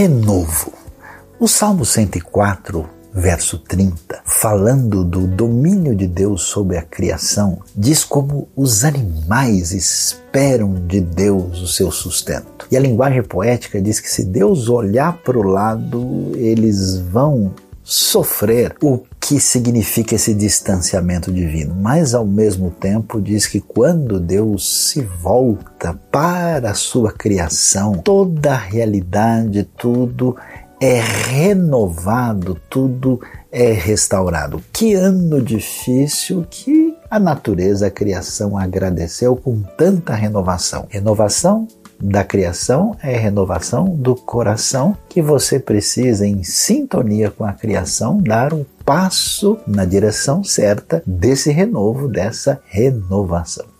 Renovo. O Salmo 104, verso 30, falando do domínio de Deus sobre a criação, diz como os animais esperam de Deus o seu sustento. E a linguagem poética diz que se Deus olhar para o lado, eles vão sofrer o que significa esse distanciamento divino, mas ao mesmo tempo diz que quando Deus se volta para a sua criação, toda a realidade, tudo é renovado, tudo é restaurado. Que ano difícil que a natureza, a criação agradeceu com tanta renovação. Renovação da criação é renovação do coração que você precisa, em sintonia com a criação, dar um passo na direção certa desse renovo, dessa renovação.